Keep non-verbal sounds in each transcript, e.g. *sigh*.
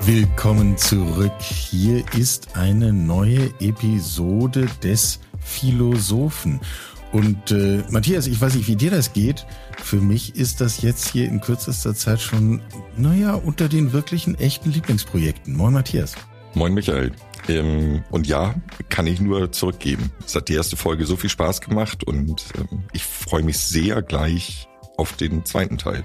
Willkommen zurück. Hier ist eine neue Episode des Philosophen. Und äh, Matthias, ich weiß nicht, wie dir das geht. Für mich ist das jetzt hier in kürzester Zeit schon, naja, unter den wirklichen echten Lieblingsprojekten. Moin Matthias. Moin Michael. Ähm, und ja, kann ich nur zurückgeben. Es hat die erste Folge so viel Spaß gemacht und ähm, ich freue mich sehr gleich auf den zweiten Teil.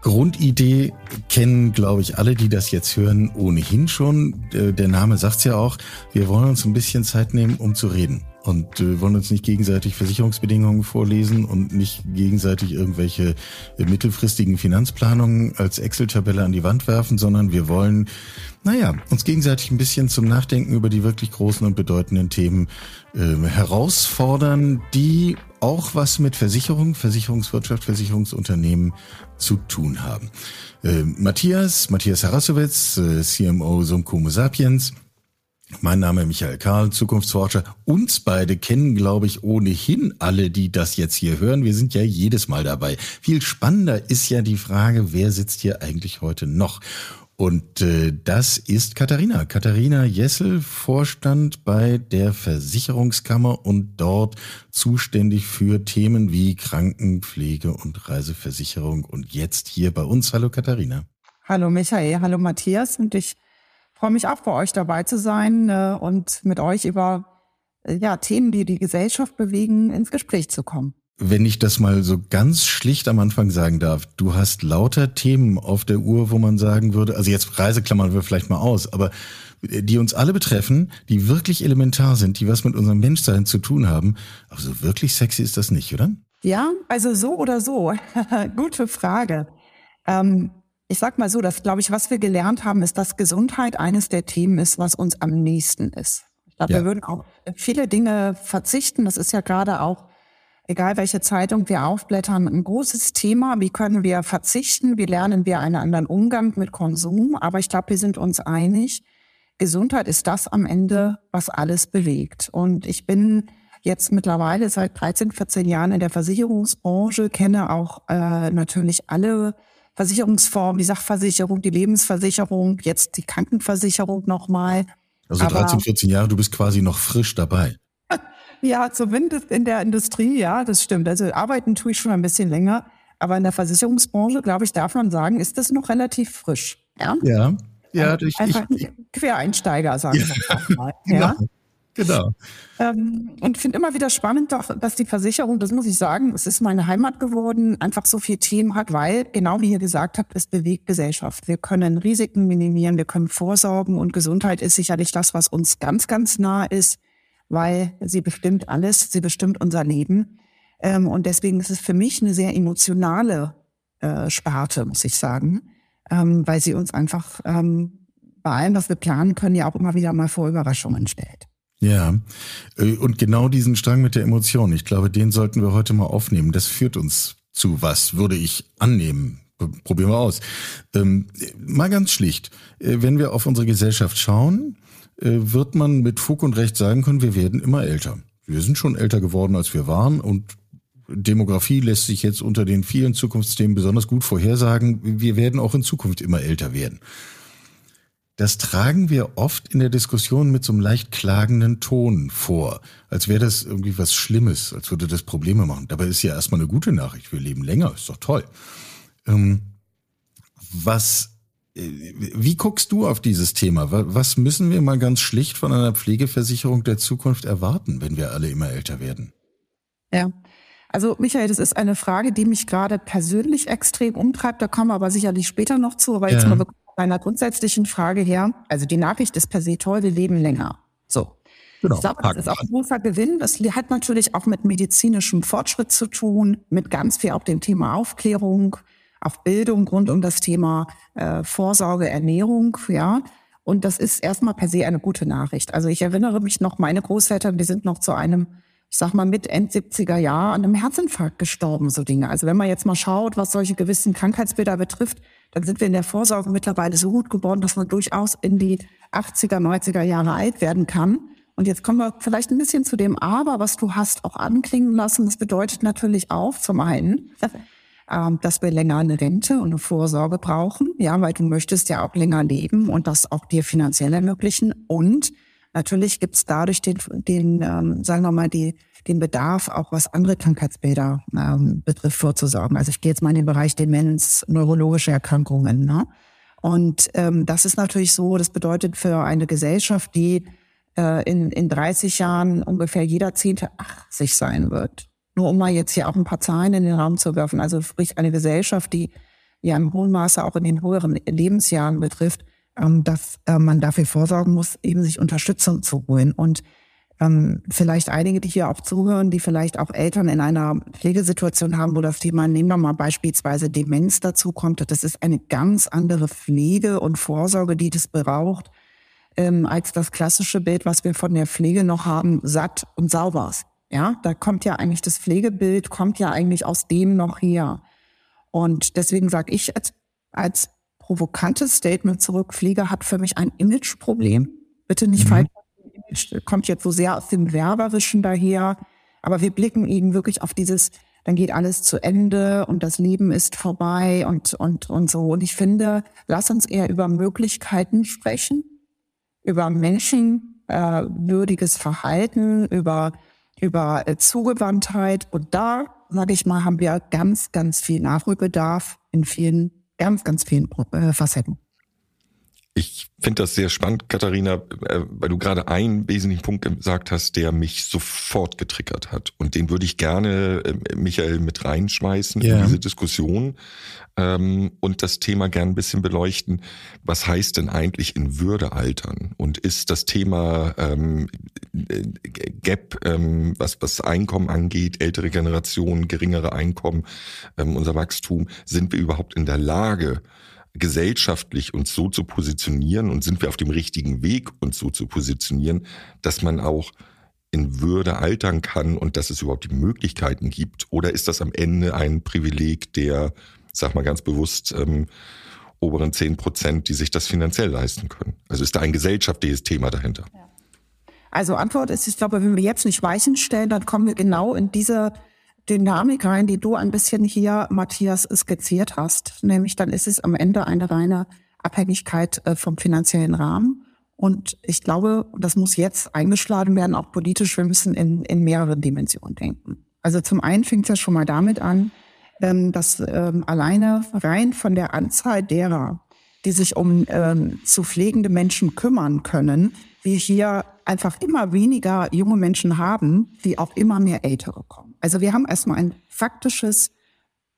Grundidee kennen, glaube ich, alle, die das jetzt hören, ohnehin schon. Der Name sagt's ja auch. Wir wollen uns ein bisschen Zeit nehmen, um zu reden. Und äh, wollen uns nicht gegenseitig Versicherungsbedingungen vorlesen und nicht gegenseitig irgendwelche äh, mittelfristigen Finanzplanungen als Excel-Tabelle an die Wand werfen, sondern wir wollen, naja, uns gegenseitig ein bisschen zum Nachdenken über die wirklich großen und bedeutenden Themen äh, herausfordern, die auch was mit Versicherung, Versicherungswirtschaft, Versicherungsunternehmen zu tun haben. Äh, Matthias, Matthias Harasowitz, äh, CMO Sumco Sapiens, mein Name ist Michael Karl, Zukunftsforscher. Uns beide kennen, glaube ich, ohnehin alle, die das jetzt hier hören. Wir sind ja jedes Mal dabei. Viel spannender ist ja die Frage, wer sitzt hier eigentlich heute noch? Und äh, das ist Katharina. Katharina Jessel, Vorstand bei der Versicherungskammer und dort zuständig für Themen wie Krankenpflege und Reiseversicherung. Und jetzt hier bei uns. Hallo Katharina. Hallo Michael, hallo Matthias. Und ich freue mich auch, bei euch dabei zu sein äh, und mit euch über äh, ja, Themen, die die Gesellschaft bewegen, ins Gespräch zu kommen. Wenn ich das mal so ganz schlicht am Anfang sagen darf, du hast lauter Themen auf der Uhr, wo man sagen würde, also jetzt Reiseklammern wir vielleicht mal aus, aber äh, die uns alle betreffen, die wirklich elementar sind, die was mit unserem Menschsein zu tun haben. Also wirklich sexy ist das nicht, oder? Ja, also so oder so. *laughs* Gute Frage. Ähm, ich sag mal so, dass glaube ich, was wir gelernt haben, ist, dass Gesundheit eines der Themen ist, was uns am nächsten ist. Ich glaube, ja. wir würden auch viele Dinge verzichten. Das ist ja gerade auch, egal welche Zeitung wir aufblättern, ein großes Thema. Wie können wir verzichten? Wie lernen wir einen anderen Umgang mit Konsum? Aber ich glaube, wir sind uns einig. Gesundheit ist das am Ende, was alles bewegt. Und ich bin jetzt mittlerweile seit 13, 14 Jahren in der Versicherungsbranche, kenne auch äh, natürlich alle Versicherungsform, die Sachversicherung, die Lebensversicherung, jetzt die Krankenversicherung nochmal. Also 13, 14 Jahre, du bist quasi noch frisch dabei. Ja, zumindest in der Industrie, ja, das stimmt. Also arbeiten tue ich schon ein bisschen länger. Aber in der Versicherungsbranche, glaube ich, darf man sagen, ist das noch relativ frisch. Ja, ja. ja ich, Einfach ich, Quereinsteiger, sagen wir mal. *laughs* Ja. Genau. Genau. Ähm, und finde immer wieder spannend, doch, dass die Versicherung, das muss ich sagen, es ist meine Heimat geworden, einfach so viel Themen hat, weil, genau wie ihr gesagt habt, es bewegt Gesellschaft. Wir können Risiken minimieren, wir können vorsorgen und Gesundheit ist sicherlich das, was uns ganz, ganz nah ist, weil sie bestimmt alles, sie bestimmt unser Leben. Ähm, und deswegen ist es für mich eine sehr emotionale äh, Sparte, muss ich sagen, ähm, weil sie uns einfach ähm, bei allem, was wir planen können, ja auch immer wieder mal vor Überraschungen stellt. Ja, äh, und genau diesen Strang mit der Emotion, ich glaube, den sollten wir heute mal aufnehmen. Das führt uns zu was, würde ich annehmen. Probieren wir aus. Ähm, mal ganz schlicht, äh, wenn wir auf unsere Gesellschaft schauen, wird man mit Fug und Recht sagen können, wir werden immer älter. Wir sind schon älter geworden, als wir waren und Demografie lässt sich jetzt unter den vielen Zukunftsthemen besonders gut vorhersagen. Wir werden auch in Zukunft immer älter werden das tragen wir oft in der Diskussion mit so einem leicht klagenden Ton vor, als wäre das irgendwie was Schlimmes, als würde das Probleme machen. Dabei ist ja erstmal eine gute Nachricht. Wir leben länger, ist doch toll. Ähm, was, äh, wie guckst du auf dieses Thema? Was müssen wir mal ganz schlicht von einer Pflegeversicherung der Zukunft erwarten, wenn wir alle immer älter werden? Ja. Also Michael, das ist eine Frage, die mich gerade persönlich extrem umtreibt. Da kommen wir aber sicherlich später noch zu. Aber jetzt ja. mal meiner grundsätzlichen Frage her, also die Nachricht ist per se toll, wir leben länger. So. Genau. Ich glaube, das ist auch ein großer Gewinn. Das hat natürlich auch mit medizinischem Fortschritt zu tun, mit ganz viel auch dem Thema Aufklärung, auch Bildung rund um das Thema äh, Vorsorge, Ernährung, ja. Und das ist erstmal per se eine gute Nachricht. Also ich erinnere mich noch, meine Großeltern, die sind noch zu einem, ich sag mal, mit End 70er Jahr an einem Herzinfarkt gestorben, so Dinge. Also wenn man jetzt mal schaut, was solche gewissen Krankheitsbilder betrifft, dann sind wir in der Vorsorge mittlerweile so gut geworden, dass man durchaus in die 80er, 90er Jahre alt werden kann. Und jetzt kommen wir vielleicht ein bisschen zu dem Aber, was du hast auch anklingen lassen. Das bedeutet natürlich auch zum einen, ähm, dass wir länger eine Rente und eine Vorsorge brauchen, ja, weil du möchtest ja auch länger leben und das auch dir finanziell ermöglichen. Und natürlich gibt es dadurch den, den ähm, sagen wir mal, die, den Bedarf, auch was andere Krankheitsbilder ähm, betrifft, vorzusorgen. Also ich gehe jetzt mal in den Bereich Demenz, neurologische Erkrankungen. Ne? Und ähm, das ist natürlich so, das bedeutet für eine Gesellschaft, die äh, in, in 30 Jahren ungefähr jeder Zehnte 80 sein wird. Nur um mal jetzt hier auch ein paar Zahlen in den Raum zu werfen. Also sprich eine Gesellschaft, die ja im hohen Maße auch in den höheren Lebensjahren betrifft, ähm, dass äh, man dafür vorsorgen muss, eben sich Unterstützung zu holen. Und ähm, vielleicht einige, die hier auch zuhören, die vielleicht auch Eltern in einer Pflegesituation haben, wo das Thema, nehmen wir mal beispielsweise Demenz dazu kommt, das ist eine ganz andere Pflege und Vorsorge, die das braucht, ähm, als das klassische Bild, was wir von der Pflege noch haben, satt und sauber. Ja, da kommt ja eigentlich das Pflegebild, kommt ja eigentlich aus dem noch her. Und deswegen sage ich als, als provokantes Statement zurück, Pflege hat für mich ein Imageproblem. Bitte nicht mhm. falsch. Image kommt jetzt so sehr aus dem Werberischen daher. Aber wir blicken eben wirklich auf dieses, dann geht alles zu Ende und das Leben ist vorbei und, und, und so. Und ich finde, lass uns eher über Möglichkeiten sprechen, über menschenwürdiges Verhalten, über über äh, Zugewandtheit. Und da, sage ich mal, haben wir ganz, ganz viel Nachholbedarf in vielen, ganz, ganz vielen äh, Facetten. Ich finde das sehr spannend, Katharina, äh, weil du gerade einen wesentlichen Punkt gesagt hast, der mich sofort getriggert hat. Und den würde ich gerne, äh, Michael, mit reinschmeißen yeah. in diese Diskussion ähm, und das Thema gern ein bisschen beleuchten. Was heißt denn eigentlich in Würde altern? Und ist das Thema ähm, Gap, ähm, was, was Einkommen angeht, ältere Generationen, geringere Einkommen, ähm, unser Wachstum, sind wir überhaupt in der Lage, gesellschaftlich uns so zu positionieren und sind wir auf dem richtigen Weg, uns so zu positionieren, dass man auch in Würde altern kann und dass es überhaupt die Möglichkeiten gibt? Oder ist das am Ende ein Privileg der, sag mal ganz bewusst, ähm, oberen zehn Prozent, die sich das finanziell leisten können? Also ist da ein gesellschaftliches Thema dahinter? Also Antwort ist, ich glaube, wenn wir jetzt nicht Weichen stellen, dann kommen wir genau in diese Dynamik rein, die du ein bisschen hier, Matthias, skizziert hast. Nämlich dann ist es am Ende eine reine Abhängigkeit äh, vom finanziellen Rahmen. Und ich glaube, das muss jetzt eingeschlagen werden, auch politisch. Wir müssen in, in mehreren Dimensionen denken. Also zum einen fängt es ja schon mal damit an, ähm, dass ähm, alleine rein von der Anzahl derer, die sich um ähm, zu pflegende Menschen kümmern können, wir hier einfach immer weniger junge Menschen haben, die auch immer mehr Ältere kommen. Also wir haben erstmal ein faktisches,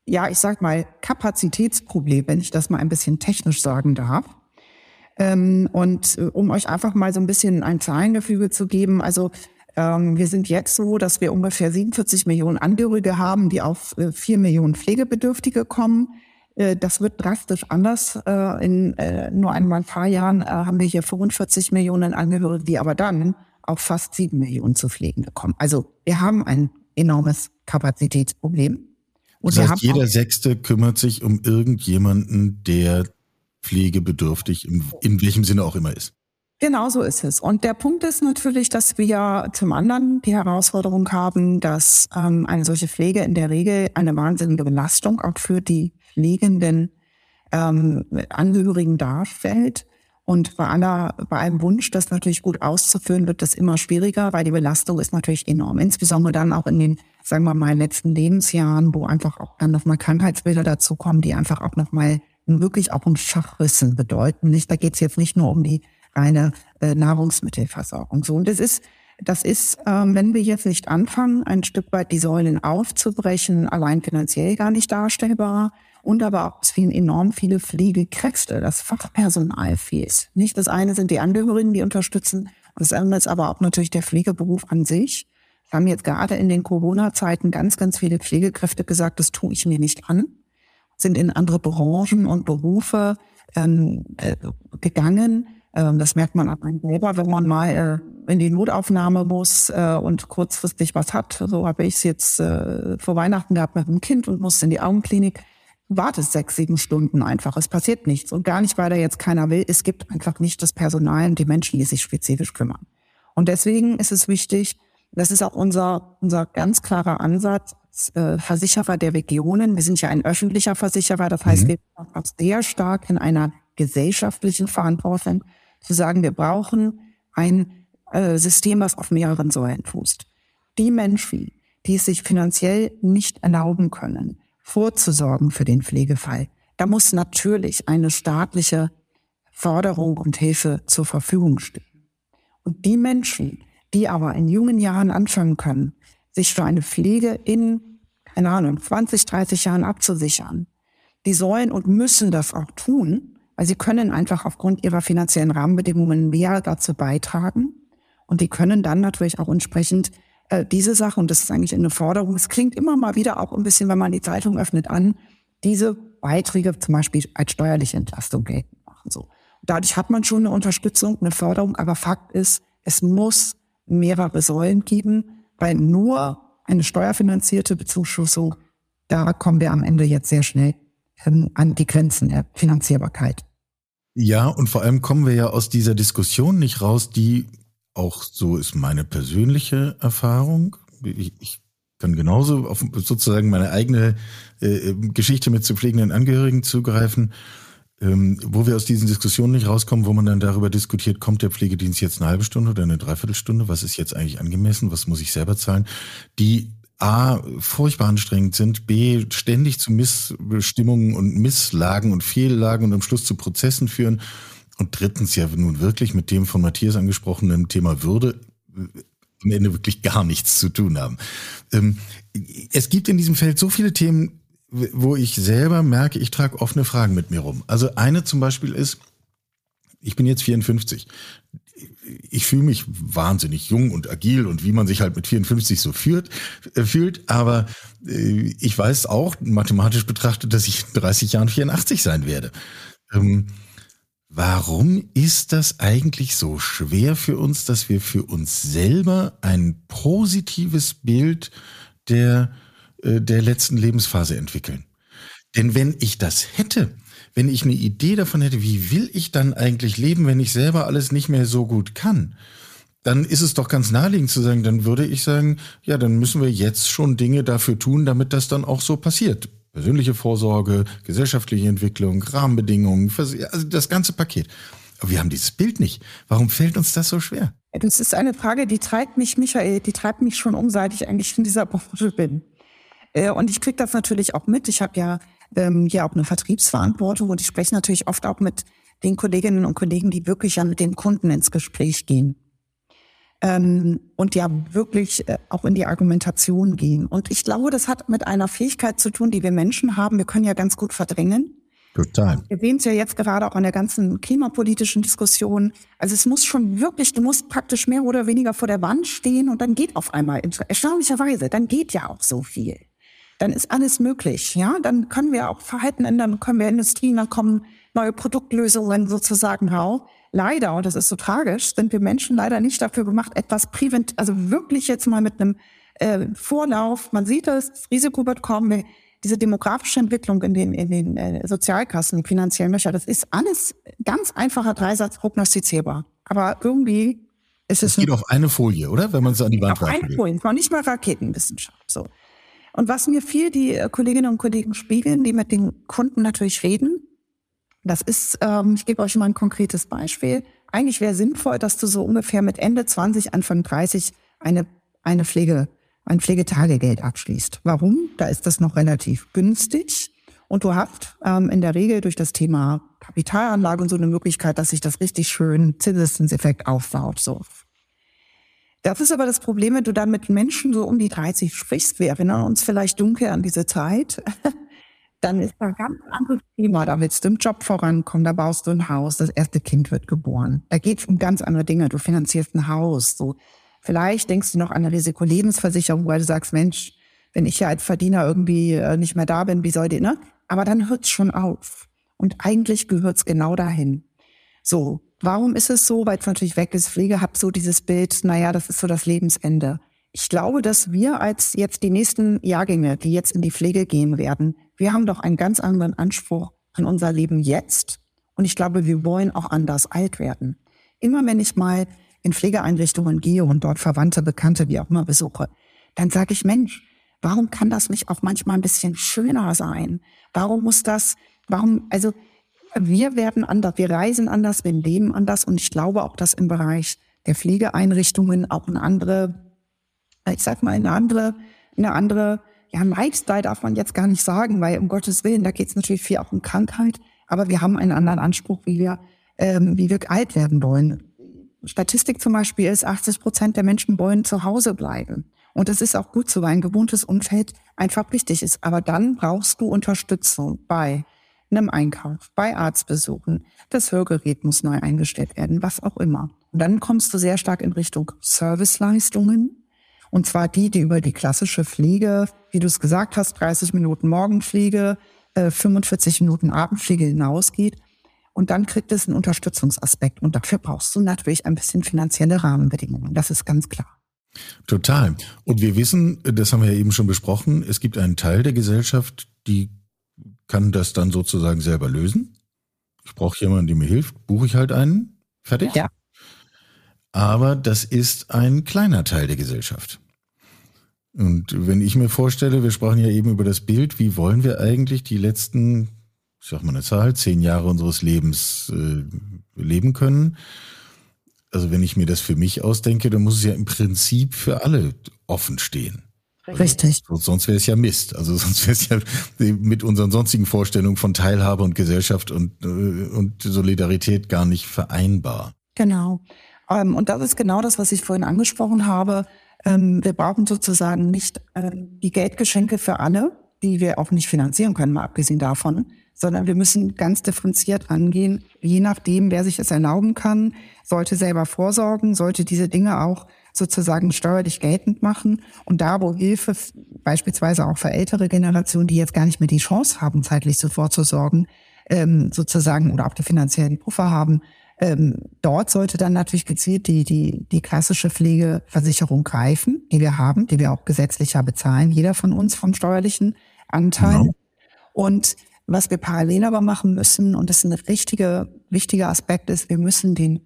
ja, ich sag mal, Kapazitätsproblem, wenn ich das mal ein bisschen technisch sagen darf. Ähm, und äh, um euch einfach mal so ein bisschen ein Zahlengefüge zu geben, also ähm, wir sind jetzt so, dass wir ungefähr 47 Millionen Angehörige haben, die auf äh, 4 Millionen Pflegebedürftige kommen. Äh, das wird drastisch anders. Äh, in äh, nur einmal ein paar Jahren haben wir hier 45 Millionen Angehörige, die aber dann auf fast 7 Millionen zu pflegen bekommen. Also wir haben ein enormes Kapazitätsproblem. Und das heißt, jeder Sechste kümmert sich um irgendjemanden, der pflegebedürftig, in welchem Sinne auch immer ist. Genau so ist es. Und der Punkt ist natürlich, dass wir zum anderen die Herausforderung haben, dass ähm, eine solche Pflege in der Regel eine wahnsinnige Belastung auch für die pflegenden ähm, Angehörigen darstellt. Und bei aller, bei einem Wunsch, das natürlich gut auszuführen, wird das immer schwieriger, weil die Belastung ist natürlich enorm. Insbesondere dann auch in den, sagen wir mal, letzten Lebensjahren, wo einfach auch dann nochmal Krankheitsbilder dazukommen, die einfach auch nochmal wirklich auch um Schachrissen bedeuten. Nicht, da geht es jetzt nicht nur um die reine äh, Nahrungsmittelversorgung. So und das ist das ist, ähm, wenn wir jetzt nicht anfangen, ein Stück weit die Säulen aufzubrechen, allein finanziell gar nicht darstellbar. Und aber auch, es fehlen enorm viele Pflegekräfte, das Fachpersonal fehlt. Nicht das eine sind die Angehörigen, die unterstützen, das andere ist aber auch natürlich der Pflegeberuf an sich. Wir haben jetzt gerade in den Corona-Zeiten ganz, ganz viele Pflegekräfte gesagt, das tue ich mir nicht an, sind in andere Branchen und Berufe ähm, äh, gegangen ähm, das merkt man an einem selber, wenn man mal äh, in die Notaufnahme muss äh, und kurzfristig was hat. So habe ich es jetzt äh, vor Weihnachten gehabt mit einem Kind und musste in die Augenklinik. Wartest sechs, sieben Stunden einfach. Es passiert nichts. Und gar nicht, weil da jetzt keiner will. Es gibt einfach nicht das Personal und die Menschen, die sich spezifisch kümmern. Und deswegen ist es wichtig, das ist auch unser, unser ganz klarer Ansatz, äh, Versicherer der Regionen. Wir sind ja ein öffentlicher Versicherer, das heißt, mhm. wir sind auch sehr stark in einer gesellschaftlichen Verantwortung zu sagen, wir brauchen ein äh, System, was auf mehreren Säulen fußt. Die Menschen, die es sich finanziell nicht erlauben können, vorzusorgen für den Pflegefall, da muss natürlich eine staatliche Förderung und Hilfe zur Verfügung stehen. Und die Menschen, die aber in jungen Jahren anfangen können, sich für eine Pflege in, keine Ahnung, 20, 30 Jahren abzusichern, die sollen und müssen das auch tun, weil sie können einfach aufgrund ihrer finanziellen Rahmenbedingungen mehr dazu beitragen. Und die können dann natürlich auch entsprechend äh, diese Sache, und das ist eigentlich eine Forderung, es klingt immer mal wieder auch ein bisschen, wenn man die Zeitung öffnet, an, diese Beiträge zum Beispiel als steuerliche Entlastung geltend machen. So. Dadurch hat man schon eine Unterstützung, eine Förderung, aber Fakt ist, es muss mehrere Säulen geben, weil nur eine steuerfinanzierte Bezuschussung, da kommen wir am Ende jetzt sehr schnell ähm, an die Grenzen der Finanzierbarkeit. Ja, und vor allem kommen wir ja aus dieser Diskussion nicht raus, die auch so ist meine persönliche Erfahrung. Ich, ich kann genauso auf sozusagen meine eigene äh, Geschichte mit zu pflegenden Angehörigen zugreifen. Ähm, wo wir aus diesen Diskussionen nicht rauskommen, wo man dann darüber diskutiert, kommt der Pflegedienst jetzt eine halbe Stunde oder eine Dreiviertelstunde, was ist jetzt eigentlich angemessen, was muss ich selber zahlen, die A, furchtbar anstrengend sind, B, ständig zu Missbestimmungen und Misslagen und Fehllagen und am Schluss zu Prozessen führen und drittens ja nun wirklich mit dem von Matthias angesprochenen Thema Würde äh, am Ende wirklich gar nichts zu tun haben. Ähm, es gibt in diesem Feld so viele Themen, wo ich selber merke, ich trage offene Fragen mit mir rum. Also eine zum Beispiel ist, ich bin jetzt 54. Ich fühle mich wahnsinnig jung und agil und wie man sich halt mit 54 so führt, äh, fühlt. Aber äh, ich weiß auch mathematisch betrachtet, dass ich in 30 Jahren 84 sein werde. Warum ist das eigentlich so schwer für uns, dass wir für uns selber ein positives Bild der äh, der letzten Lebensphase entwickeln. Denn wenn ich das hätte, wenn ich eine Idee davon hätte, wie will ich dann eigentlich leben, wenn ich selber alles nicht mehr so gut kann, dann ist es doch ganz naheliegend zu sagen, dann würde ich sagen, ja, dann müssen wir jetzt schon Dinge dafür tun, damit das dann auch so passiert. Persönliche Vorsorge, gesellschaftliche Entwicklung, Rahmenbedingungen, also das ganze Paket. Aber wir haben dieses Bild nicht. Warum fällt uns das so schwer? Das ist eine Frage, die treibt mich, Michael, die treibt mich schon um, seit ich eigentlich in dieser *laughs* Branche bin. Äh, und ich kriege das natürlich auch mit. Ich habe ja ähm, hier auch eine Vertriebsverantwortung und ich spreche natürlich oft auch mit den Kolleginnen und Kollegen, die wirklich ja mit den Kunden ins Gespräch gehen. Ähm, und ja wirklich äh, auch in die Argumentation gehen. Und ich glaube, das hat mit einer Fähigkeit zu tun, die wir Menschen haben. Wir können ja ganz gut verdrängen. Total. Wir sehen es ja jetzt gerade auch an der ganzen klimapolitischen Diskussion. Also es muss schon wirklich, du musst praktisch mehr oder weniger vor der Wand stehen und dann geht auf einmal, erstaunlicherweise, dann geht ja auch so viel dann ist alles möglich. Ja, dann können wir auch Verhalten ändern, können wir Industrien, dann kommen neue Produktlösungen sozusagen raus. Leider, und das ist so tragisch, sind wir Menschen leider nicht dafür gemacht, etwas prävent, also wirklich jetzt mal mit einem äh, Vorlauf. Man sieht es, das Risiko wird kommen. Diese demografische Entwicklung in den, in den äh, Sozialkassen, finanziellen Löcher, das ist alles ganz einfacher Dreisatz prognostizierbar. Aber irgendwie ist es. Es geht auf eine Folie, oder? Wenn man es an die Wand Auf eine Folie, noch nicht mal Raketenwissenschaft. So. Und was mir viel die äh, Kolleginnen und Kollegen spiegeln, die mit den Kunden natürlich reden, das ist, ähm, ich gebe euch mal ein konkretes Beispiel. Eigentlich wäre sinnvoll, dass du so ungefähr mit Ende 20, Anfang 30 eine, eine Pflege, ein Pflegetagegeld abschließt. Warum? Da ist das noch relativ günstig. Und du hast ähm, in der Regel durch das Thema Kapitalanlage und so eine Möglichkeit, dass sich das richtig schön Zinseszinseffekt aufbaut. So das ist aber das Problem, wenn du dann mit Menschen so um die 30 sprichst. Wir erinnern uns vielleicht dunkel an diese Zeit. *laughs* Dann ist da ein ganz anderes Thema. Da willst du im Job vorankommen, da baust du ein Haus, das erste Kind wird geboren. Da geht es um ganz andere Dinge. Du finanzierst ein Haus. So. Vielleicht denkst du noch an eine Risikolebensversicherung, weil du sagst, Mensch, wenn ich ja als Verdiener irgendwie äh, nicht mehr da bin, wie soll die, ne? Aber dann hört's schon auf. Und eigentlich gehört's genau dahin. So, Warum ist es so? Weil es natürlich weg ist. Pflege hat so dieses Bild, naja, das ist so das Lebensende. Ich glaube, dass wir als jetzt die nächsten Jahrgänge, die jetzt in die Pflege gehen werden, wir haben doch einen ganz anderen Anspruch an unser Leben jetzt. Und ich glaube, wir wollen auch anders alt werden. Immer wenn ich mal in Pflegeeinrichtungen gehe und dort Verwandte, Bekannte, wie auch immer besuche, dann sage ich, Mensch, warum kann das nicht auch manchmal ein bisschen schöner sein? Warum muss das, warum, also wir werden anders, wir reisen anders, wir leben anders und ich glaube auch, dass im Bereich der Pflegeeinrichtungen auch eine andere, ich sag mal, eine andere, eine andere, ja, Lifestyle darf man jetzt gar nicht sagen, weil um Gottes Willen, da geht es natürlich viel auch um Krankheit, aber wir haben einen anderen Anspruch, wie wir, ähm, wie wir alt werden wollen. Statistik zum Beispiel ist, 80 Prozent der Menschen wollen zu Hause bleiben. Und das ist auch gut so, weil ein gewohntes Umfeld einfach wichtig ist. Aber dann brauchst du Unterstützung bei einem Einkauf, bei Arztbesuchen. Das Hörgerät muss neu eingestellt werden, was auch immer. Und dann kommst du sehr stark in Richtung Serviceleistungen. Und zwar die, die über die klassische Pflege, wie du es gesagt hast, 30 Minuten Morgenpflege, äh, 45 Minuten Abendpflege hinausgeht. Und dann kriegt es einen Unterstützungsaspekt. Und dafür brauchst du natürlich ein bisschen finanzielle Rahmenbedingungen. Das ist ganz klar. Total. Und wir wissen, das haben wir ja eben schon besprochen, es gibt einen Teil der Gesellschaft, die kann das dann sozusagen selber lösen. Ich brauche jemanden, der mir hilft, buche ich halt einen, fertig. Ja. Aber das ist ein kleiner Teil der Gesellschaft. Und wenn ich mir vorstelle, wir sprachen ja eben über das Bild, wie wollen wir eigentlich die letzten, ich sag mal eine Zahl, zehn Jahre unseres Lebens äh, leben können? Also wenn ich mir das für mich ausdenke, dann muss es ja im Prinzip für alle offen stehen. Richtig. Sonst wäre es ja Mist. Also sonst wäre es ja mit unseren sonstigen Vorstellungen von Teilhabe und Gesellschaft und, äh, und Solidarität gar nicht vereinbar. Genau. Ähm, und das ist genau das, was ich vorhin angesprochen habe. Ähm, wir brauchen sozusagen nicht ähm, die Geldgeschenke für alle, die wir auch nicht finanzieren können, mal abgesehen davon, sondern wir müssen ganz differenziert angehen. Je nachdem, wer sich es erlauben kann, sollte selber vorsorgen, sollte diese Dinge auch sozusagen steuerlich geltend machen. Und da, wo Hilfe beispielsweise auch für ältere Generationen, die jetzt gar nicht mehr die Chance haben, zeitlich so vorzusorgen, ähm, sozusagen oder auch die finanziellen Puffer haben, ähm, dort sollte dann natürlich gezielt die, die, die klassische Pflegeversicherung greifen, die wir haben, die wir auch gesetzlicher bezahlen, jeder von uns vom steuerlichen Anteil. Genau. Und was wir parallel aber machen müssen, und das ist ein richtiger, wichtiger Aspekt ist, wir müssen den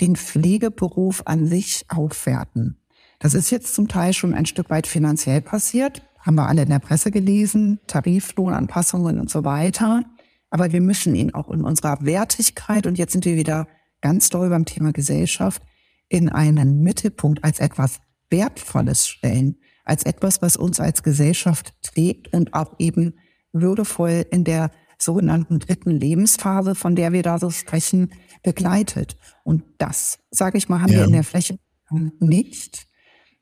den Pflegeberuf an sich aufwerten. Das ist jetzt zum Teil schon ein Stück weit finanziell passiert, haben wir alle in der Presse gelesen, Tariflohnanpassungen und so weiter. Aber wir müssen ihn auch in unserer Wertigkeit, und jetzt sind wir wieder ganz doll beim Thema Gesellschaft, in einen Mittelpunkt als etwas Wertvolles stellen, als etwas, was uns als Gesellschaft trägt und auch eben würdevoll in der sogenannten dritten Lebensphase, von der wir da so sprechen, begleitet. Und das, sage ich mal, haben ja. wir in der Fläche nicht.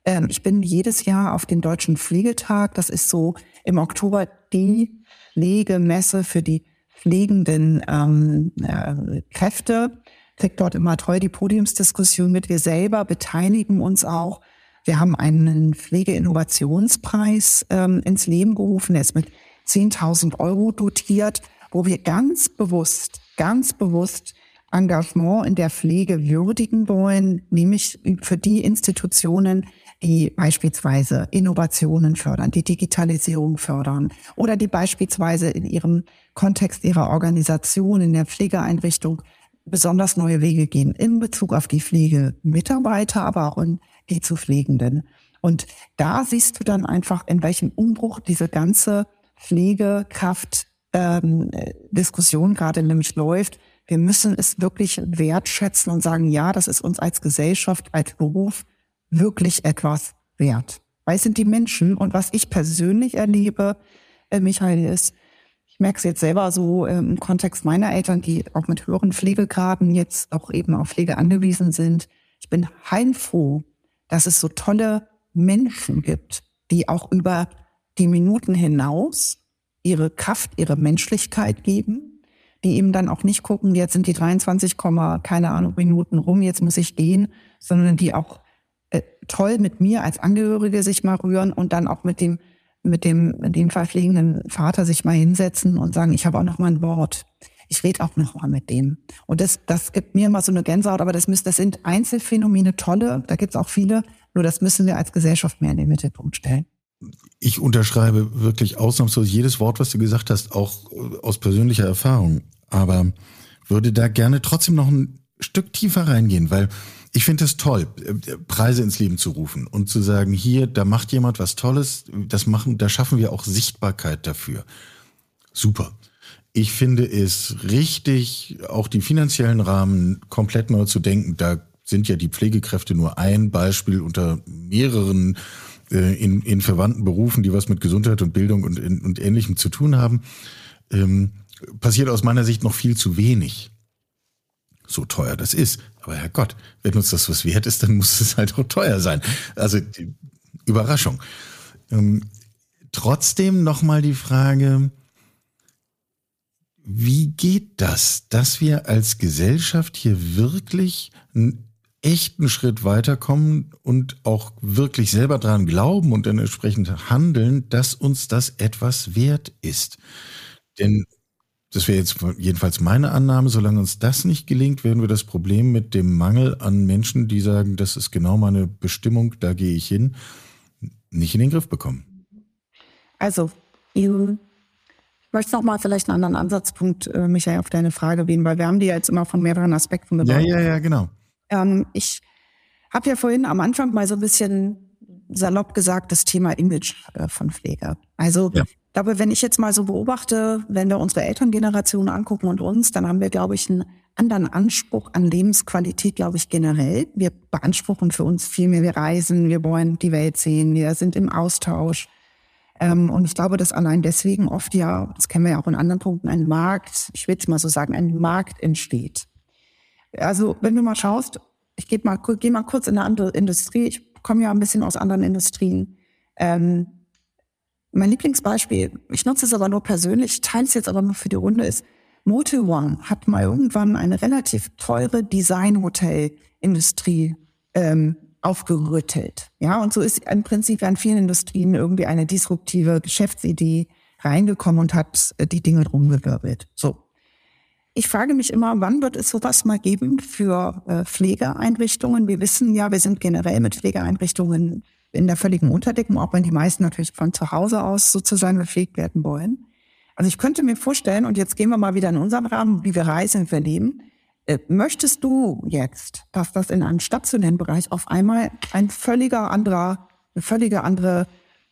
Ähm, ich bin jedes Jahr auf den Deutschen Pflegetag. Das ist so im Oktober die Pflegemesse für die pflegenden ähm, äh, Kräfte. Kriegt dort immer toll die Podiumsdiskussion mit. Wir selber beteiligen uns auch. Wir haben einen Pflegeinnovationspreis ähm, ins Leben gerufen. Der ist mit 10.000 Euro dotiert, wo wir ganz bewusst, ganz bewusst Engagement in der Pflege würdigen wollen, nämlich für die Institutionen, die beispielsweise Innovationen fördern, die Digitalisierung fördern oder die beispielsweise in ihrem Kontext ihrer Organisation in der Pflegeeinrichtung besonders neue Wege gehen in Bezug auf die Pflegemitarbeiter, aber auch in die zu Pflegenden. Und da siehst du dann einfach, in welchem Umbruch diese ganze Pflegekraft ähm, gerade nämlich läuft. Wir müssen es wirklich wertschätzen und sagen, ja, das ist uns als Gesellschaft, als Beruf wirklich etwas wert. Weil sind die Menschen und was ich persönlich erlebe, äh, Michael, ist, ich merke es jetzt selber so im Kontext meiner Eltern, die auch mit höheren Pflegegraden jetzt auch eben auf Pflege angewiesen sind. Ich bin heilfroh, dass es so tolle Menschen gibt, die auch über die Minuten hinaus ihre Kraft, ihre Menschlichkeit geben, die eben dann auch nicht gucken, jetzt sind die 23, keine Ahnung, Minuten rum, jetzt muss ich gehen, sondern die auch äh, toll mit mir als Angehörige sich mal rühren und dann auch mit dem, mit dem, mit dem verpflegenden Vater sich mal hinsetzen und sagen, ich habe auch noch mal ein Wort. Ich rede auch noch mal mit dem. Und das, das gibt mir immer so eine Gänsehaut, aber das, müssen, das sind Einzelfänomene, tolle, da gibt es auch viele, nur das müssen wir als Gesellschaft mehr in den Mittelpunkt stellen ich unterschreibe wirklich ausnahmslos jedes Wort, was du gesagt hast, auch aus persönlicher Erfahrung. Aber würde da gerne trotzdem noch einen Stück tiefer reingehen, weil ich finde es toll, Preise ins Leben zu rufen und zu sagen, hier, da macht jemand was Tolles, das machen, da schaffen wir auch Sichtbarkeit dafür. Super. Ich finde es richtig, auch die finanziellen Rahmen komplett neu zu denken. Da sind ja die Pflegekräfte nur ein Beispiel unter mehreren äh, in, in verwandten Berufen, die was mit Gesundheit und Bildung und, und Ähnlichem zu tun haben. Ähm, passiert aus meiner Sicht noch viel zu wenig. So teuer das ist. Aber Herrgott, wenn uns das was wert ist, dann muss es halt auch teuer sein. Also Überraschung. Ähm, trotzdem nochmal die Frage, wie geht das, dass wir als Gesellschaft hier wirklich einen echten Schritt weiterkommen und auch wirklich selber dran glauben und dann entsprechend handeln, dass uns das etwas wert ist? Denn das wäre jetzt jedenfalls meine Annahme. Solange uns das nicht gelingt, werden wir das Problem mit dem Mangel an Menschen, die sagen, das ist genau meine Bestimmung, da gehe ich hin, nicht in den Griff bekommen. Also, ich möchte noch mal vielleicht einen anderen Ansatzpunkt, äh, Michael, auf deine Frage gehen, weil wir haben die ja jetzt immer von mehreren Aspekten bekommen. Ja, ja, ja, genau. Ähm, ich habe ja vorhin am Anfang mal so ein bisschen salopp gesagt, das Thema Image äh, von Pflege. Also ja glaube, wenn ich jetzt mal so beobachte, wenn wir unsere Elterngeneration angucken und uns, dann haben wir, glaube ich, einen anderen Anspruch an Lebensqualität, glaube ich, generell. Wir beanspruchen für uns viel mehr. Wir reisen, wir wollen die Welt sehen, wir sind im Austausch. Ähm, und ich glaube, dass allein deswegen oft ja, das kennen wir ja auch in anderen Punkten, ein Markt, ich will es mal so sagen, ein Markt entsteht. Also, wenn du mal schaust, ich gehe mal, geh mal kurz in eine andere Industrie. Ich komme ja ein bisschen aus anderen Industrien. Ähm, mein Lieblingsbeispiel, ich nutze es aber nur persönlich, teile es jetzt aber nur für die Runde, ist Motel One hat mal irgendwann eine relativ teure Design-Hotel-Industrie ähm, aufgerüttelt. Ja, und so ist im Prinzip an vielen Industrien irgendwie eine disruptive Geschäftsidee reingekommen und hat äh, die Dinge rumgewirbelt. So. Ich frage mich immer, wann wird es sowas mal geben für äh, Pflegeeinrichtungen? Wir wissen ja, wir sind generell mit Pflegeeinrichtungen in der völligen Unterdeckung, auch wenn die meisten natürlich von zu Hause aus sozusagen befähigt werden wollen. Also ich könnte mir vorstellen, und jetzt gehen wir mal wieder in unseren Rahmen, wie wir reisen, wir leben. Äh, möchtest du jetzt, dass das in einem stationären Bereich auf einmal ein völliger anderer, eine völlige andere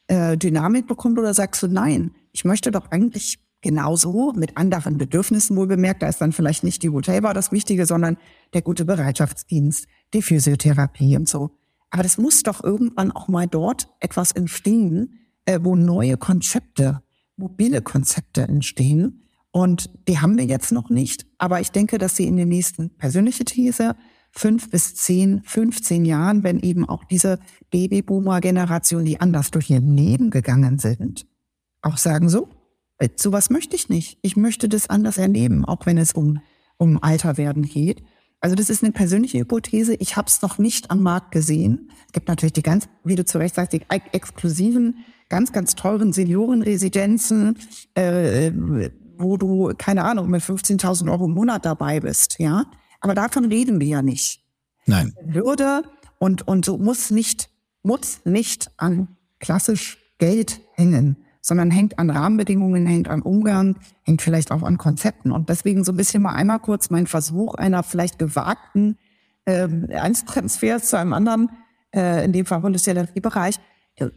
äh, Dynamik bekommt oder sagst du, nein, ich möchte doch eigentlich genauso mit anderen Bedürfnissen wohl bemerkt, da ist dann vielleicht nicht die Hotelbar das Wichtige, sondern der gute Bereitschaftsdienst, die Physiotherapie und so. Aber das muss doch irgendwann auch mal dort etwas entstehen, äh, wo neue Konzepte, mobile Konzepte entstehen. Und die haben wir jetzt noch nicht. Aber ich denke, dass sie in den nächsten, persönliche These, fünf bis zehn, 15 Jahren, wenn eben auch diese Babyboomer-Generation, die anders durch ihr Leben gegangen sind, auch sagen so, äh, sowas möchte ich nicht. Ich möchte das anders erleben, auch wenn es um, um Alterwerden geht. Also das ist eine persönliche Hypothese. Ich habe es noch nicht am Markt gesehen. Es gibt natürlich die ganz, wie du zu Recht sagst, die exklusiven, ganz, ganz teuren Seniorenresidenzen, äh, wo du, keine Ahnung, mit 15.000 Euro im Monat dabei bist. Ja, aber davon reden wir ja nicht. Nein. Würde und, und so muss nicht, muss nicht an klassisch Geld hängen sondern hängt an Rahmenbedingungen, hängt an Umgang, hängt vielleicht auch an Konzepten. Und deswegen so ein bisschen mal einmal kurz mein Versuch einer vielleicht gewagten äh, eines Transfers zu einem anderen, äh, in dem Fall Bereich.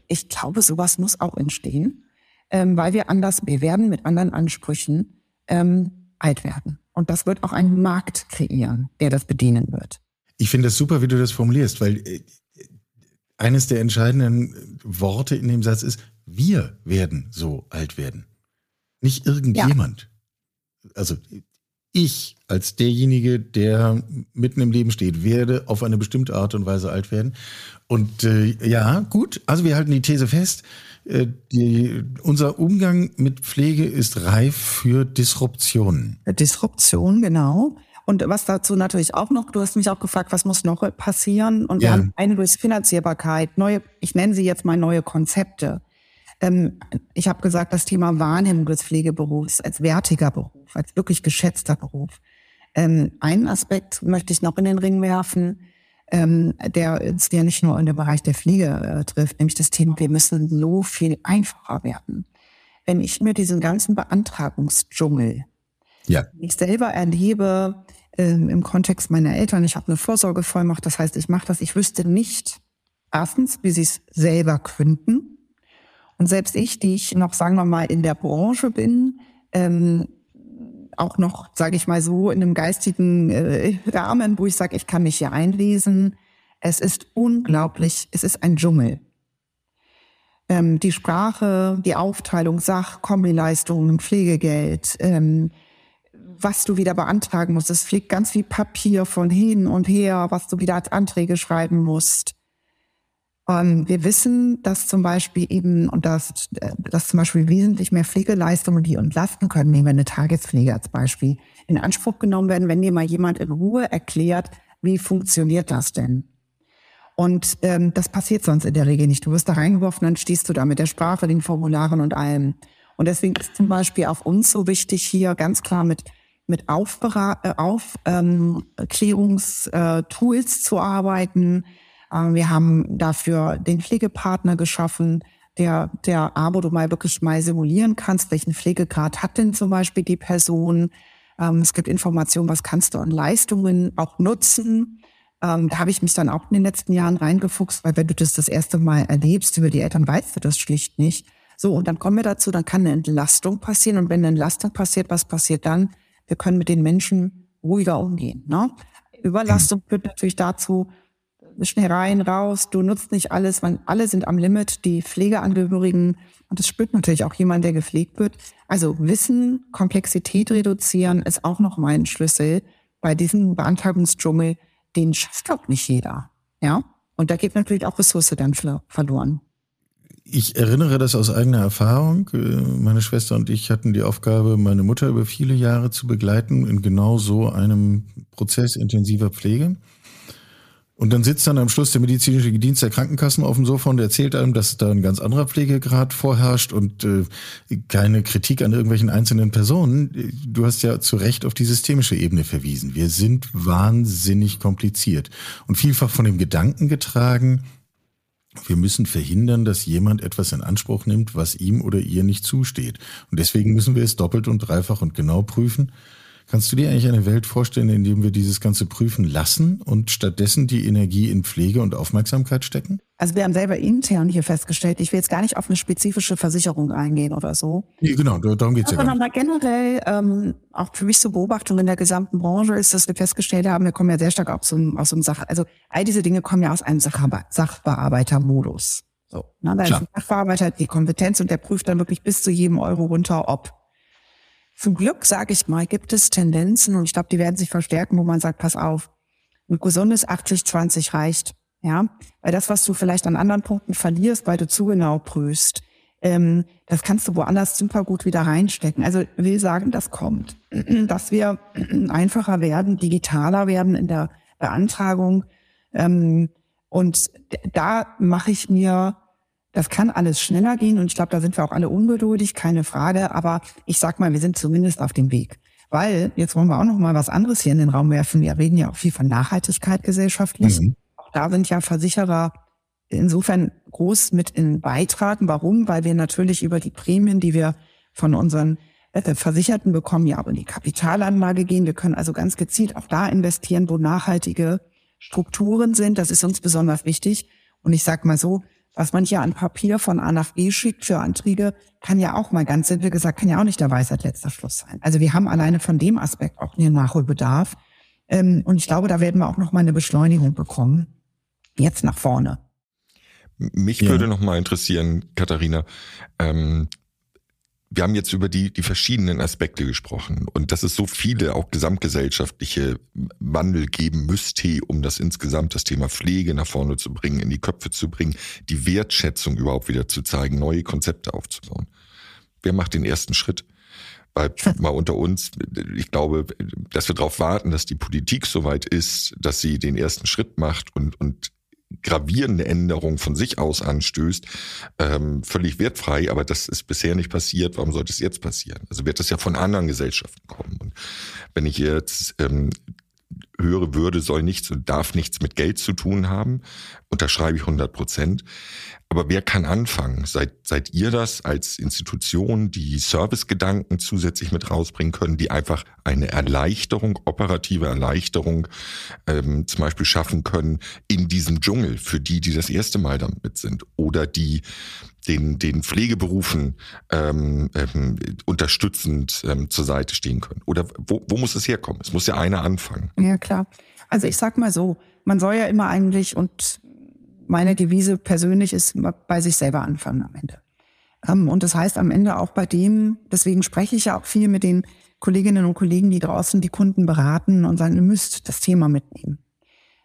Ich glaube, sowas muss auch entstehen, ähm, weil wir anders, wir werden mit anderen Ansprüchen ähm, alt werden. Und das wird auch einen Markt kreieren, der das bedienen wird. Ich finde es super, wie du das formulierst, weil äh, eines der entscheidenden Worte in dem Satz ist, wir werden so alt werden. Nicht irgendjemand. Ja. Also ich als derjenige, der mitten im Leben steht, werde auf eine bestimmte Art und Weise alt werden. Und äh, ja, gut, also wir halten die These fest, äh, die, unser Umgang mit Pflege ist reif für Disruptionen. Disruption, genau. Und was dazu natürlich auch noch, du hast mich auch gefragt, was muss noch passieren? Und ja. wir haben eine durch Finanzierbarkeit, neue, ich nenne sie jetzt mal neue Konzepte. Ähm, ich habe gesagt, das Thema Wahrnehmung des Pflegeberufs als wertiger Beruf, als wirklich geschätzter Beruf. Ähm, einen Aspekt möchte ich noch in den Ring werfen, ähm, der uns ja nicht nur in den Bereich der Pflege äh, trifft, nämlich das Thema, wir müssen so viel einfacher werden. Wenn ich mir diesen ganzen Beantragungsdschungel, ja. ich selber erlebe, ähm, im Kontext meiner Eltern. Ich habe eine Vorsorgevollmacht, das heißt, ich mache das. Ich wüsste nicht, erstens, wie sie es selber könnten. Und selbst ich, die ich noch, sagen wir mal, in der Branche bin, ähm, auch noch, sage ich mal so, in einem geistigen äh, Rahmen, wo ich sage, ich kann mich hier einlesen. Es ist unglaublich, es ist ein Dschungel. Ähm, die Sprache, die Aufteilung, Sach, Kombileistungen, Pflegegeld, ähm, was du wieder beantragen musst. Es fliegt ganz viel Papier von hin und her, was du wieder als Anträge schreiben musst. Ähm, wir wissen, dass zum Beispiel eben, und dass, dass zum Beispiel wesentlich mehr Pflegeleistungen, die entlasten können, nehmen wir eine Tagespflege als Beispiel, in Anspruch genommen werden, wenn dir mal jemand in Ruhe erklärt, wie funktioniert das denn? Und ähm, das passiert sonst in der Regel nicht. Du wirst da reingeworfen, dann stehst du da mit der Sprache, den Formularen und allem. Und deswegen ist zum Beispiel auch uns so wichtig, hier ganz klar mit mit Aufklärungstools äh, äh, zu arbeiten, äh, wir haben dafür den Pflegepartner geschaffen, der, der A, wo du mal wirklich mal simulieren kannst, welchen Pflegegrad hat denn zum Beispiel die Person. Ähm, es gibt Informationen, was kannst du an Leistungen auch nutzen. Ähm, da habe ich mich dann auch in den letzten Jahren reingefuchst, weil wenn du das das erste Mal erlebst über die Eltern, weißt du das schlicht nicht. So, und dann kommen wir dazu, dann kann eine Entlastung passieren. Und wenn eine Entlastung passiert, was passiert dann? Wir können mit den Menschen ruhiger umgehen. Ne? Überlastung führt natürlich dazu, schnell rein, raus, du nutzt nicht alles, weil alle sind am Limit, die Pflegeangehörigen. Und das spürt natürlich auch jemand, der gepflegt wird. Also Wissen, Komplexität reduzieren ist auch noch mein Schlüssel bei diesem Beantragungsdschungel. Den schafft auch nicht jeder. Ja. Und da geht natürlich auch Ressource dann verloren. Ich erinnere das aus eigener Erfahrung. Äh, meine Schwester und ich hatten die Aufgabe, meine Mutter über viele Jahre zu begleiten in genau so einem Prozess intensiver Pflege. Und dann sitzt dann am Schluss der medizinische Dienst der Krankenkassen auf dem Sofa und erzählt einem, dass da ein ganz anderer Pflegegrad vorherrscht und äh, keine Kritik an irgendwelchen einzelnen Personen. Du hast ja zu Recht auf die systemische Ebene verwiesen. Wir sind wahnsinnig kompliziert und vielfach von dem Gedanken getragen, wir müssen verhindern, dass jemand etwas in Anspruch nimmt, was ihm oder ihr nicht zusteht. Und deswegen müssen wir es doppelt und dreifach und genau prüfen. Kannst du dir eigentlich eine Welt vorstellen, in der wir dieses Ganze prüfen lassen und stattdessen die Energie in Pflege und Aufmerksamkeit stecken? Also wir haben selber intern hier festgestellt, ich will jetzt gar nicht auf eine spezifische Versicherung eingehen oder so. Nee, genau, darum geht's ja. Sondern generell, ähm, auch für mich zur Beobachtung in der gesamten Branche ist, dass wir festgestellt haben, wir kommen ja sehr stark aus so einem, aus so einem Sach, also all diese Dinge kommen ja aus einem Sachbearbeitermodus. So, ne? Da Klar. ist ein Sachbearbeiter die Kompetenz und der prüft dann wirklich bis zu jedem Euro runter, ob zum Glück, sage ich mal, gibt es Tendenzen und ich glaube, die werden sich verstärken, wo man sagt, pass auf, ein gesundes 80-20 reicht. Ja, weil das, was du vielleicht an anderen Punkten verlierst, weil du zu genau prüfst, ähm, das kannst du woanders super gut wieder reinstecken. Also will sagen, das kommt, *clears throat* dass wir *clears throat* einfacher werden, digitaler werden in der Beantragung. Ähm, und da mache ich mir das kann alles schneller gehen und ich glaube, da sind wir auch alle ungeduldig, keine Frage. Aber ich sag mal, wir sind zumindest auf dem Weg. Weil, jetzt wollen wir auch noch mal was anderes hier in den Raum werfen. Wir reden ja auch viel von Nachhaltigkeit gesellschaftlich. Mhm. Auch da sind ja Versicherer insofern groß mit in Beitragen. Warum? Weil wir natürlich über die Prämien, die wir von unseren äh, Versicherten bekommen, ja aber in die Kapitalanlage gehen. Wir können also ganz gezielt auch da investieren, wo nachhaltige Strukturen sind. Das ist uns besonders wichtig. Und ich sag mal so, was man hier an Papier von A nach B schickt für Anträge, kann ja auch mal ganz simpel gesagt, kann ja auch nicht der Weisheit letzter Schluss sein. Also wir haben alleine von dem Aspekt auch einen Nachholbedarf. Ähm, und ich glaube, da werden wir auch noch mal eine Beschleunigung bekommen. Jetzt nach vorne. Mich ja. würde noch mal interessieren, Katharina, ähm, wir haben jetzt über die, die verschiedenen Aspekte gesprochen und dass es so viele auch gesamtgesellschaftliche Wandel geben müsste, um das insgesamt das Thema Pflege nach vorne zu bringen, in die Köpfe zu bringen, die Wertschätzung überhaupt wieder zu zeigen, neue Konzepte aufzubauen. Wer macht den ersten Schritt? Weil mal unter uns, ich glaube, dass wir darauf warten, dass die Politik soweit ist, dass sie den ersten Schritt macht und, und gravierende Änderung von sich aus anstößt, ähm, völlig wertfrei, aber das ist bisher nicht passiert. Warum sollte es jetzt passieren? Also wird das ja von anderen Gesellschaften kommen. Und wenn ich jetzt ähm, höre, würde, soll nichts und darf nichts mit Geld zu tun haben. Unterschreibe ich 100 Prozent. Aber wer kann anfangen? Seid, seid ihr das als Institution, die Servicegedanken zusätzlich mit rausbringen können, die einfach eine Erleichterung, operative Erleichterung ähm, zum Beispiel schaffen können in diesem Dschungel für die, die das erste Mal damit sind oder die den, den Pflegeberufen ähm, ähm, unterstützend ähm, zur Seite stehen können? Oder wo, wo muss es herkommen? Es muss ja einer anfangen. Ja, klar. Also ich sag mal so, man soll ja immer eigentlich, und meine Devise persönlich ist bei sich selber anfangen am Ende. Ähm, und das heißt am Ende auch bei dem, deswegen spreche ich ja auch viel mit den Kolleginnen und Kollegen, die draußen die Kunden beraten und sagen, ihr müsst das Thema mitnehmen.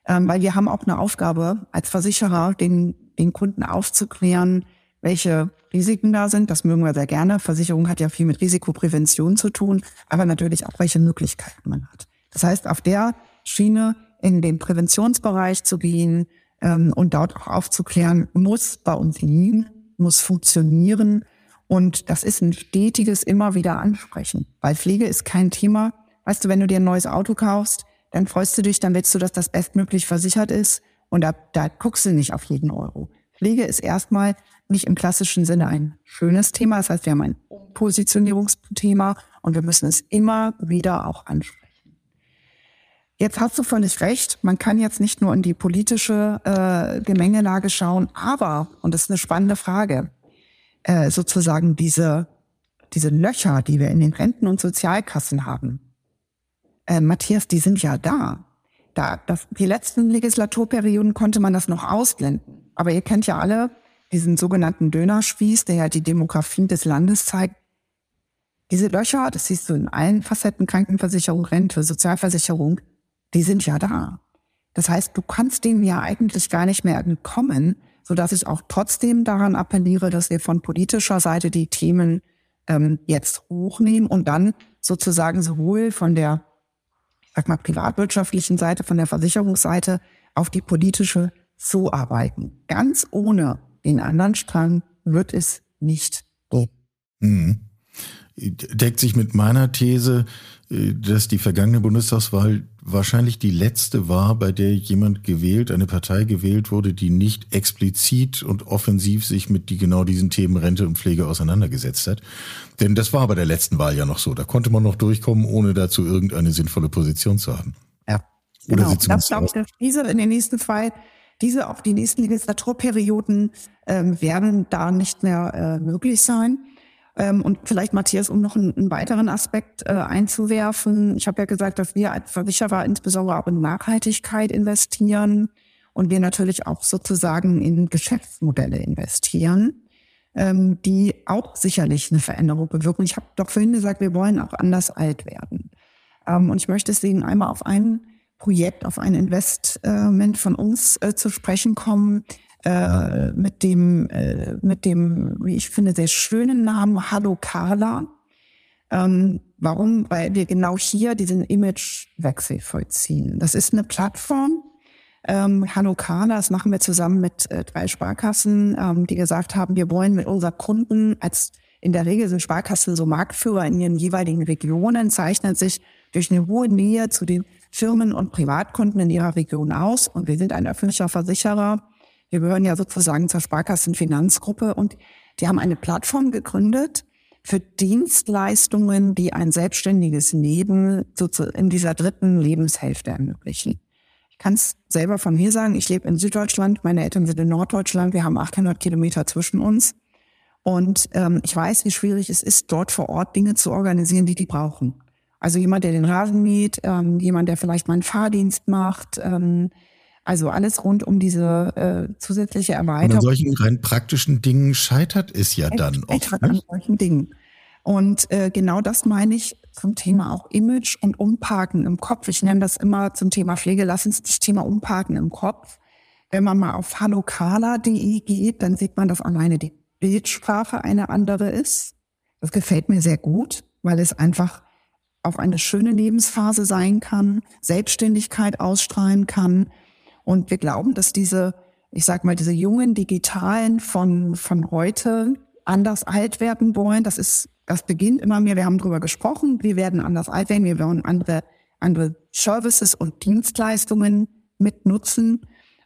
Ähm, weil wir haben auch eine Aufgabe als Versicherer, den, den Kunden aufzuklären, welche Risiken da sind. Das mögen wir sehr gerne. Versicherung hat ja viel mit Risikoprävention zu tun, aber natürlich auch, welche Möglichkeiten man hat. Das heißt, auf der Schiene in den Präventionsbereich zu gehen, ähm, und dort auch aufzuklären, muss bei uns liegen, muss funktionieren. Und das ist ein stetiges immer wieder ansprechen, weil Pflege ist kein Thema. Weißt du, wenn du dir ein neues Auto kaufst, dann freust du dich, dann willst du, dass das bestmöglich versichert ist. Und da, da guckst du nicht auf jeden Euro. Pflege ist erstmal nicht im klassischen Sinne ein schönes Thema. Das heißt, wir haben ein Positionierungsthema und wir müssen es immer wieder auch ansprechen. Jetzt hast du völlig recht. Man kann jetzt nicht nur in die politische äh, Gemengelage schauen, aber, und das ist eine spannende Frage, äh, sozusagen diese, diese Löcher, die wir in den Renten- und Sozialkassen haben, äh, Matthias, die sind ja da. Da, das, die letzten Legislaturperioden konnte man das noch ausblenden. Aber ihr kennt ja alle diesen sogenannten Dönerspieß, der ja die Demografie des Landes zeigt. Diese Löcher, das siehst du in allen Facetten, Krankenversicherung, Rente, Sozialversicherung, die sind ja da. Das heißt, du kannst dem ja eigentlich gar nicht mehr entkommen, so dass ich auch trotzdem daran appelliere, dass wir von politischer Seite die Themen ähm, jetzt hochnehmen und dann sozusagen sowohl von der, sag mal, privatwirtschaftlichen Seite, von der Versicherungsseite auf die politische zuarbeiten. Ganz ohne den anderen Strang wird es nicht gehen. Mhm. Deckt sich mit meiner These, äh, dass die vergangene Bundestagswahl wahrscheinlich die letzte war, bei der jemand gewählt, eine Partei gewählt wurde, die nicht explizit und offensiv sich mit die genau diesen Themen Rente und Pflege auseinandergesetzt hat. Denn das war bei der letzten Wahl ja noch so. Da konnte man noch durchkommen, ohne dazu irgendeine sinnvolle Position zu haben. Ja. Oder genau. Das glaube ich, dass diese in den nächsten zwei, diese auch die nächsten Legislaturperioden ähm, werden da nicht mehr äh, möglich sein. Ähm, und vielleicht, Matthias, um noch einen, einen weiteren Aspekt äh, einzuwerfen. Ich habe ja gesagt, dass wir als Versicherer insbesondere auch in Nachhaltigkeit investieren und wir natürlich auch sozusagen in Geschäftsmodelle investieren, ähm, die auch sicherlich eine Veränderung bewirken. Ich habe doch vorhin gesagt, wir wollen auch anders alt werden. Ähm, und ich möchte deswegen einmal auf ein Projekt, auf ein Investment von uns äh, zu sprechen kommen, äh, mit dem, äh, mit dem, wie ich finde, sehr schönen Namen Hallo Carla. Ähm, warum? Weil wir genau hier diesen Imagewechsel vollziehen. Das ist eine Plattform. Ähm, Hallo Carla, das machen wir zusammen mit äh, drei Sparkassen, ähm, die gesagt haben, wir wollen mit unseren Kunden als in der Regel sind Sparkassen so Marktführer in ihren jeweiligen Regionen, zeichnen sich durch eine hohe Nähe zu den Firmen und Privatkunden in ihrer Region aus. Und wir sind ein öffentlicher Versicherer wir gehören ja sozusagen zur Sparkassenfinanzgruppe und die haben eine Plattform gegründet für Dienstleistungen, die ein selbstständiges Leben in dieser dritten Lebenshälfte ermöglichen. Ich kann es selber von mir sagen, ich lebe in Süddeutschland, meine Eltern sind in Norddeutschland, wir haben 800 Kilometer zwischen uns. Und ähm, ich weiß, wie schwierig es ist, dort vor Ort Dinge zu organisieren, die die brauchen. Also jemand, der den Rasen mäht, ähm, jemand, der vielleicht mal einen Fahrdienst macht, ähm, also alles rund um diese äh, zusätzliche Erweiterung. Und an solchen rein praktischen Dingen scheitert es ja dann oft. Ne? An solchen Dingen. Und äh, genau das meine ich zum Thema auch Image und Umparken im Kopf. Ich nenne das immer zum Thema Pflege. Lass uns das Thema Umparken im Kopf. Wenn man mal auf hallokala.de geht, dann sieht man, dass alleine die Bildsprache eine andere ist. Das gefällt mir sehr gut, weil es einfach auf eine schöne Lebensphase sein kann, Selbstständigkeit ausstrahlen kann und wir glauben, dass diese, ich sag mal, diese jungen Digitalen von, von heute anders alt werden wollen. Das ist, das beginnt immer mehr. Wir haben drüber gesprochen. Wir werden anders alt werden. Wir wollen andere andere Services und Dienstleistungen mitnutzen.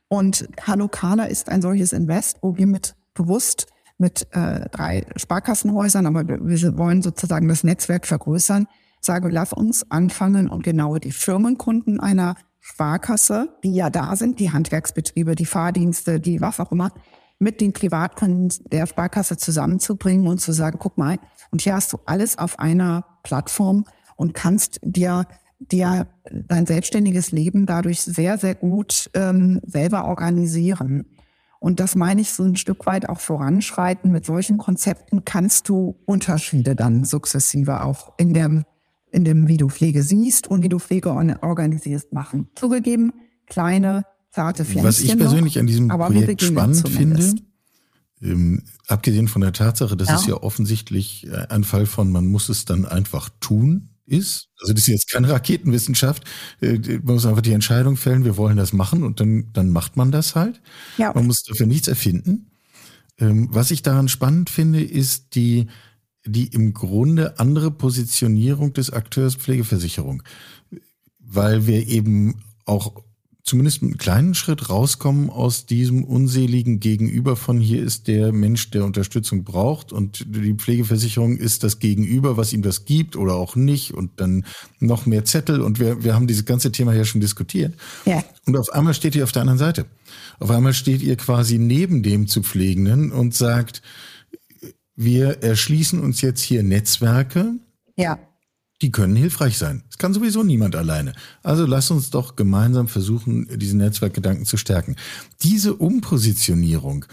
Und Halokana ist ein solches Invest, wo wir mit bewusst mit äh, drei Sparkassenhäusern, aber wir wollen sozusagen das Netzwerk vergrößern, sage, lass uns anfangen und genau die Firmenkunden einer Sparkasse, die ja da sind, die Handwerksbetriebe, die Fahrdienste, die was auch immer, mit den Privatkunden der Sparkasse zusammenzubringen und zu sagen, guck mal, und hier hast du alles auf einer Plattform und kannst dir dir dein selbstständiges Leben dadurch sehr, sehr gut ähm, selber organisieren. Und das meine ich so ein Stück weit auch voranschreiten. Mit solchen Konzepten kannst du Unterschiede dann sukzessive auch in dem, in dem, wie du Pflege siehst und wie du Pflege organisierst, machen. Zugegeben, kleine, zarte Pflänzchen. Was ich persönlich noch, an diesem Projekt spannend finde, ähm, abgesehen von der Tatsache, dass ja. es ja offensichtlich äh, ein Fall von, man muss es dann einfach tun, ist. Also das ist jetzt keine Raketenwissenschaft. Äh, man muss einfach die Entscheidung fällen, wir wollen das machen und dann, dann macht man das halt. Ja. Man muss dafür nichts erfinden. Ähm, was ich daran spannend finde, ist die, die im Grunde andere Positionierung des Akteurs Pflegeversicherung. Weil wir eben auch zumindest einen kleinen Schritt rauskommen aus diesem unseligen Gegenüber von hier ist der Mensch, der Unterstützung braucht und die Pflegeversicherung ist das Gegenüber, was ihm das gibt oder auch nicht und dann noch mehr Zettel und wir, wir haben dieses ganze Thema ja schon diskutiert. Ja. Und auf einmal steht ihr auf der anderen Seite. Auf einmal steht ihr quasi neben dem zu Pflegenden und sagt, wir erschließen uns jetzt hier Netzwerke. Ja die können hilfreich sein. Es kann sowieso niemand alleine. Also lass uns doch gemeinsam versuchen, diesen Netzwerkgedanken zu stärken. Diese Umpositionierung,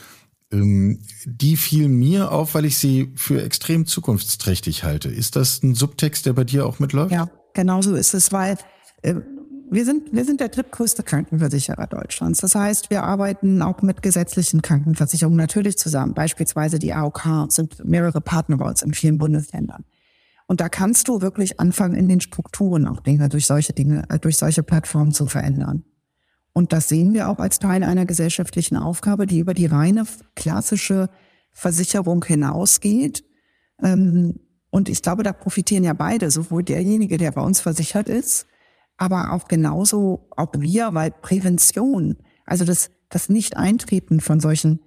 ähm, die fiel mir auf, weil ich sie für extrem zukunftsträchtig halte. Ist das ein Subtext, der bei dir auch mitläuft? Ja, genau so ist es, weil äh, wir sind, wir sind der drittgrößte Krankenversicherer Deutschlands. Das heißt, wir arbeiten auch mit gesetzlichen Krankenversicherungen natürlich zusammen. Beispielsweise die AOK sind mehrere Partner bei uns in vielen Bundesländern. Und da kannst du wirklich anfangen, in den Strukturen auch Dinge durch solche Dinge, äh, durch solche Plattformen zu verändern. Und das sehen wir auch als Teil einer gesellschaftlichen Aufgabe, die über die reine klassische Versicherung hinausgeht. Ähm, und ich glaube, da profitieren ja beide, sowohl derjenige, der bei uns versichert ist, aber auch genauso auch wir, weil Prävention, also das, das Nicht-Eintreten von solchen,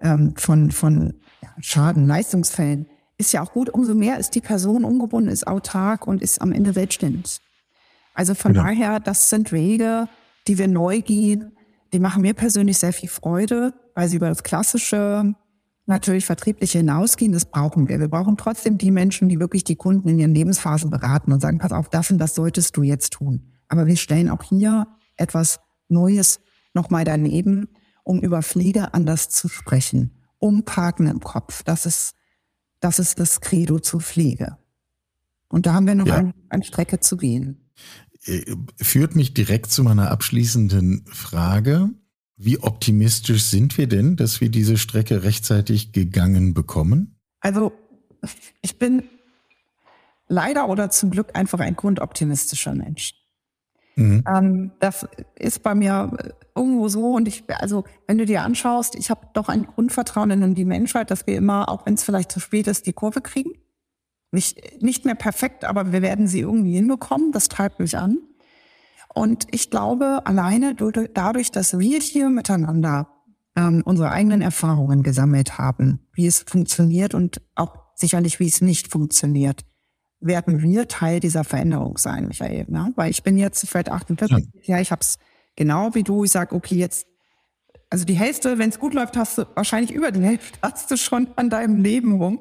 ähm, von, von Schaden, Leistungsfällen, ist ja auch gut, umso mehr ist die Person ungebunden, ist autark und ist am Ende selbstständig. Also von genau. daher, das sind Wege, die wir neu gehen. Die machen mir persönlich sehr viel Freude, weil sie über das klassische, natürlich vertriebliche hinausgehen. Das brauchen wir. Wir brauchen trotzdem die Menschen, die wirklich die Kunden in ihren Lebensphasen beraten und sagen, pass auf, das und das solltest du jetzt tun. Aber wir stellen auch hier etwas Neues nochmal daneben, um über Pflege anders zu sprechen. Umparken im Kopf. Das ist das ist das Credo zur Pflege. Und da haben wir noch ja. ein, eine Strecke zu gehen. Äh, führt mich direkt zu meiner abschließenden Frage. Wie optimistisch sind wir denn, dass wir diese Strecke rechtzeitig gegangen bekommen? Also ich bin leider oder zum Glück einfach ein grundoptimistischer Mensch. Mhm. Ähm, das ist bei mir irgendwo so und ich, also wenn du dir anschaust, ich habe doch ein Grundvertrauen in die Menschheit, dass wir immer, auch wenn es vielleicht zu spät ist, die Kurve kriegen. Nicht, nicht mehr perfekt, aber wir werden sie irgendwie hinbekommen. Das treibt mich an. Und ich glaube, alleine dadurch, dass wir hier miteinander ähm, unsere eigenen Erfahrungen gesammelt haben, wie es funktioniert und auch sicherlich, wie es nicht funktioniert, werden wir Teil dieser Veränderung sein, Michael. Ne? Weil ich bin jetzt vielleicht 48, ja, ja ich habe es genau wie du. Ich sage, okay, jetzt, also die Hälfte, wenn es gut läuft, hast du wahrscheinlich über die Hälfte hast du schon an deinem Leben rum.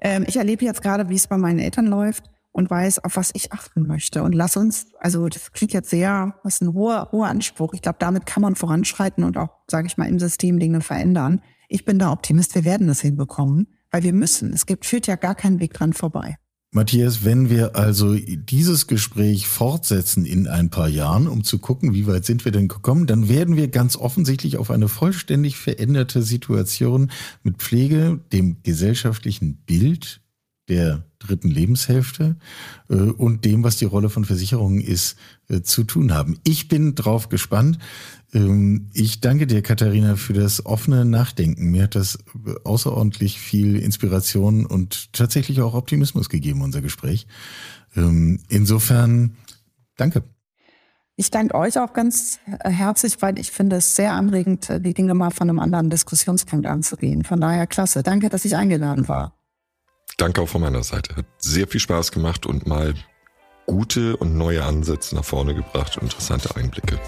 Ähm, ich erlebe jetzt gerade, wie es bei meinen Eltern läuft und weiß, auf was ich achten möchte. Und lass uns, also das klingt jetzt sehr, was ist ein hoher, hoher Anspruch. Ich glaube, damit kann man voranschreiten und auch, sage ich mal, im System Dinge verändern. Ich bin da Optimist, wir werden das hinbekommen, weil wir müssen. Es gibt, führt ja gar keinen Weg dran vorbei. Matthias, wenn wir also dieses Gespräch fortsetzen in ein paar Jahren, um zu gucken, wie weit sind wir denn gekommen, dann werden wir ganz offensichtlich auf eine vollständig veränderte Situation mit Pflege, dem gesellschaftlichen Bild der dritten Lebenshälfte äh, und dem, was die Rolle von Versicherungen ist, äh, zu tun haben. Ich bin drauf gespannt. Ähm, ich danke dir, Katharina, für das offene Nachdenken. Mir hat das außerordentlich viel Inspiration und tatsächlich auch Optimismus gegeben, unser Gespräch. Ähm, insofern Danke. Ich danke euch auch ganz herzlich, weil ich finde es sehr anregend, die Dinge mal von einem anderen Diskussionspunkt anzugehen. Von daher klasse. Danke, dass ich eingeladen war. Danke auch von meiner Seite. Hat sehr viel Spaß gemacht und mal gute und neue Ansätze nach vorne gebracht und interessante Einblicke.